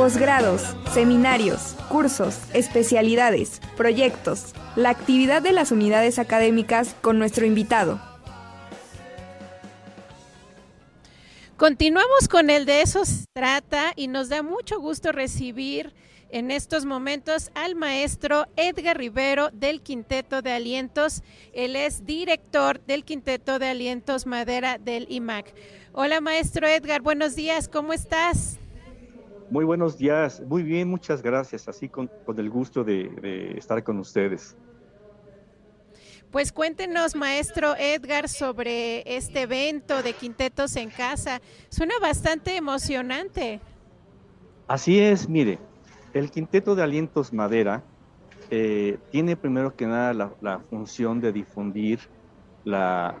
posgrados, seminarios, cursos, especialidades, proyectos, la actividad de las unidades académicas con nuestro invitado. Continuamos con el de eso se trata y nos da mucho gusto recibir en estos momentos al maestro Edgar Rivero del Quinteto de Alientos. Él es director del Quinteto de Alientos Madera del IMAC. Hola maestro Edgar, buenos días, ¿cómo estás? Muy buenos días, muy bien, muchas gracias, así con, el gusto de, estar con ustedes. Pues cuéntenos, maestro Edgar, sobre este evento de Quintetos en Casa. Suena bastante emocionante. Así es, mire, el Quinteto de Alientos Madera eh, tiene primero que nada la, función de difundir la,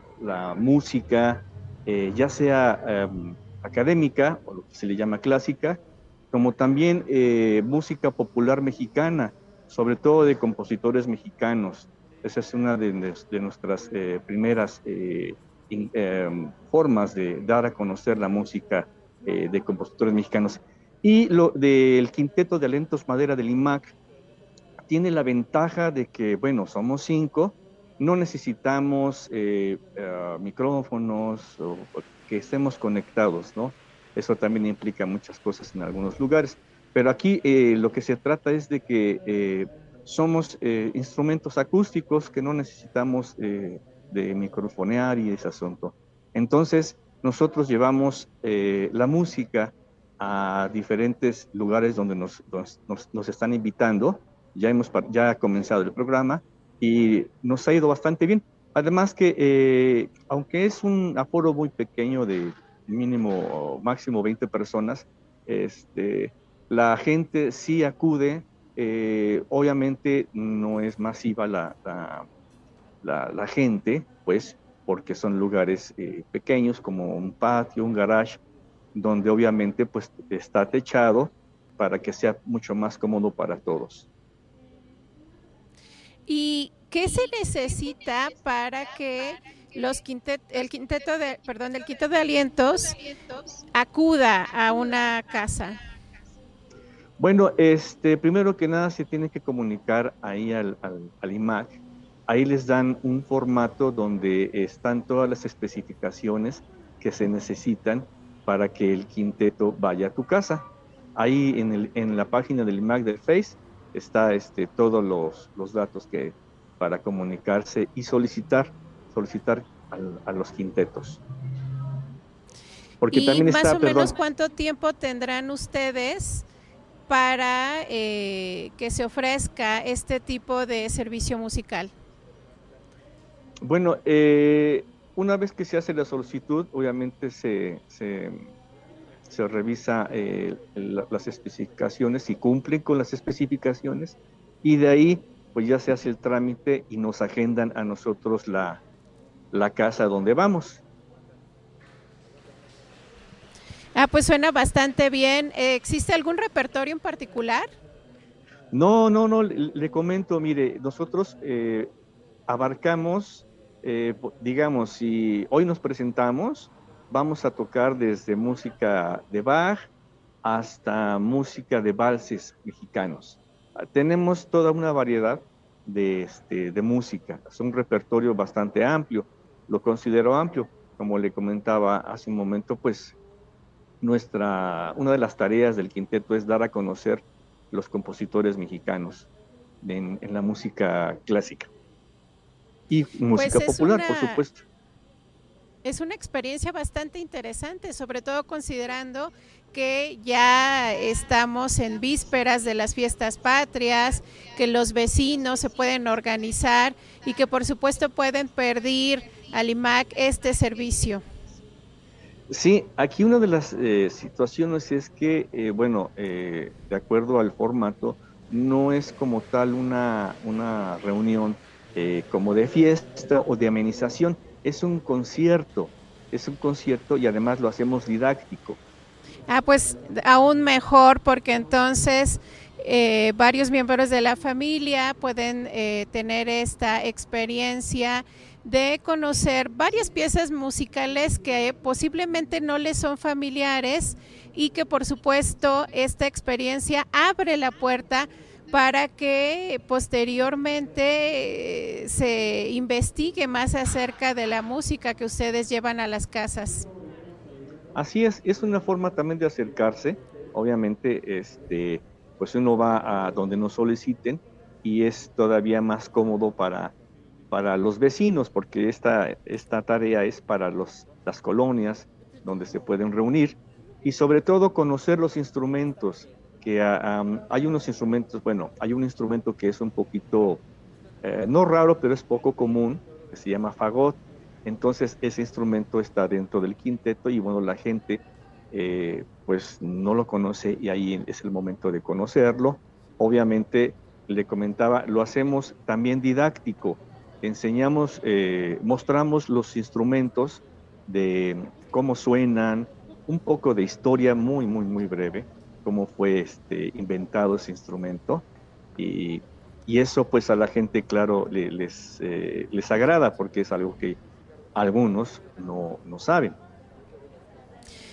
música, eh, ya sea em, académica o lo que se le llama clásica, como también eh, música popular mexicana, sobre todo de compositores mexicanos. Esa es una de, nuestras eh, primeras eh, em, formas de dar a conocer la música de compositores mexicanos. Y lo del quinteto de alentos madera del IMAC tiene la ventaja de que, bueno, somos cinco, no necesitamos micrófonos o que estemos conectados, ¿no? Eso también implica muchas cosas en algunos lugares. Pero aquí eh, lo que se trata es de que eh, somos eh, instrumentos acústicos que no necesitamos de microfonear y ese asunto. Entonces, nosotros llevamos la música a diferentes lugares donde nos, nos, están invitando. Ya, hemos, ya ha comenzado el programa y nos ha ido bastante bien. Además que, aunque es un aforo muy pequeño de mínimo máximo 20 personas, este, la gente sí acude, eh, obviamente no es masiva la, la, gente, pues porque son lugares eh, pequeños como un patio, un garage, donde obviamente pues está techado para que sea mucho más cómodo para todos. ¿Y qué se necesita para que los quintet, el quinteto de, perdón, el quinteto de alientos acuda a una casa? Bueno, este, primero que nada se tiene que comunicar ahí al, al, IMAC. Ahí les dan un formato donde están todas las especificaciones que se necesitan para que el quinteto vaya a tu casa. Ahí en, el, en la página del IMAC del Face está este, todos los, los datos que para comunicarse y solicitar solicitar a los quintetos. Porque ¿Y también más o menos cuánto tiempo tendrán ustedes para eh, que se ofrezca este tipo de servicio musical? Bueno, eh, una vez que se hace la solicitud, obviamente se, se, revisa eh, las especificaciones, y cumplen con las especificaciones, y de ahí pues ya se hace el trámite y nos agendan a nosotros la, la casa donde vamos. Ah, pues suena bastante bien. Eh, ¿Existe algún repertorio en particular? No, no, no, le, comento, mire, nosotros eh, abarcamos, eh, digamos, si hoy nos presentamos, vamos a tocar desde música de Bach hasta música de valses mexicanos. Tenemos toda una variedad de, este, de música, es un repertorio bastante amplio lo considero amplio. Como le comentaba hace un momento, pues nuestra, una de las tareas del quinteto es dar a conocer los compositores mexicanos en, la música clásica y música pues popular, por supuesto. Es una experiencia bastante interesante, sobre todo considerando que ya estamos en vísperas de las fiestas patrias, que los vecinos se pueden organizar y que por supuesto pueden perder al IMAC este servicio? Sí, aquí una de las eh, situaciones es que, eh, bueno, eh, de acuerdo al formato, no es como tal una, una reunión como de fiesta o de amenización, es un concierto, es un concierto y además lo hacemos didáctico. Ah, pues aún mejor porque entonces varios miembros de la familia pueden tener esta experiencia de conocer varias piezas musicales que posiblemente no les son familiares y que por supuesto esta experiencia abre la puerta para que posteriormente eh, se investigue más acerca de la música que ustedes llevan a las casas. Así es, es una forma también de acercarse. Obviamente, este, pues uno va a donde nos soliciten y es todavía más cómodo para, para los vecinos, porque esta, esta tarea es para los, las colonias donde se pueden reunir y sobre todo conocer los instrumentos, que ah, hay unos instrumentos, bueno, hay un instrumento que es un poquito, eh, no raro, pero es poco común, que se llama fagot. Entonces ese instrumento está dentro del quinteto y bueno, la gente eh, pues no lo conoce y ahí es el momento de conocerlo. Obviamente, le comentaba, lo hacemos también didáctico. Enseñamos, eh, mostramos los instrumentos de cómo suenan, un poco de historia muy, muy, muy breve cómo fue este, inventado ese instrumento y, eso pues a la gente claro les, eh, les agrada porque es algo que algunos no, no saben.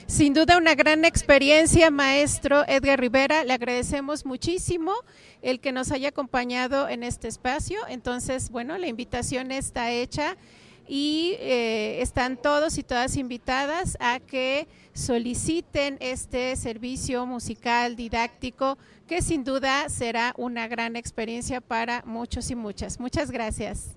Sin duda una gran experiencia, maestro Edgar Rivera. Le agradecemos muchísimo el que nos haya acompañado en este espacio. Entonces, bueno, la invitación está hecha y eh, están todos y todas invitadas a que soliciten este servicio musical didáctico que sin duda será una gran experiencia para muchos y muchas. Muchas gracias.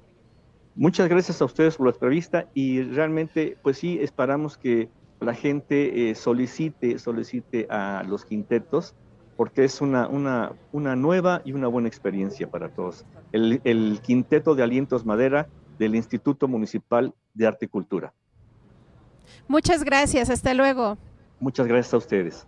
Muchas gracias a ustedes por la entrevista y realmente pues sí esperamos que la gente eh, solicite, solicite a los quintetos porque es una, una, una nueva y una buena experiencia para todos. El, el quinteto de Alientos Madera del Instituto Municipal de Arte y Cultura. Muchas gracias, hasta luego. Muchas gracias a ustedes.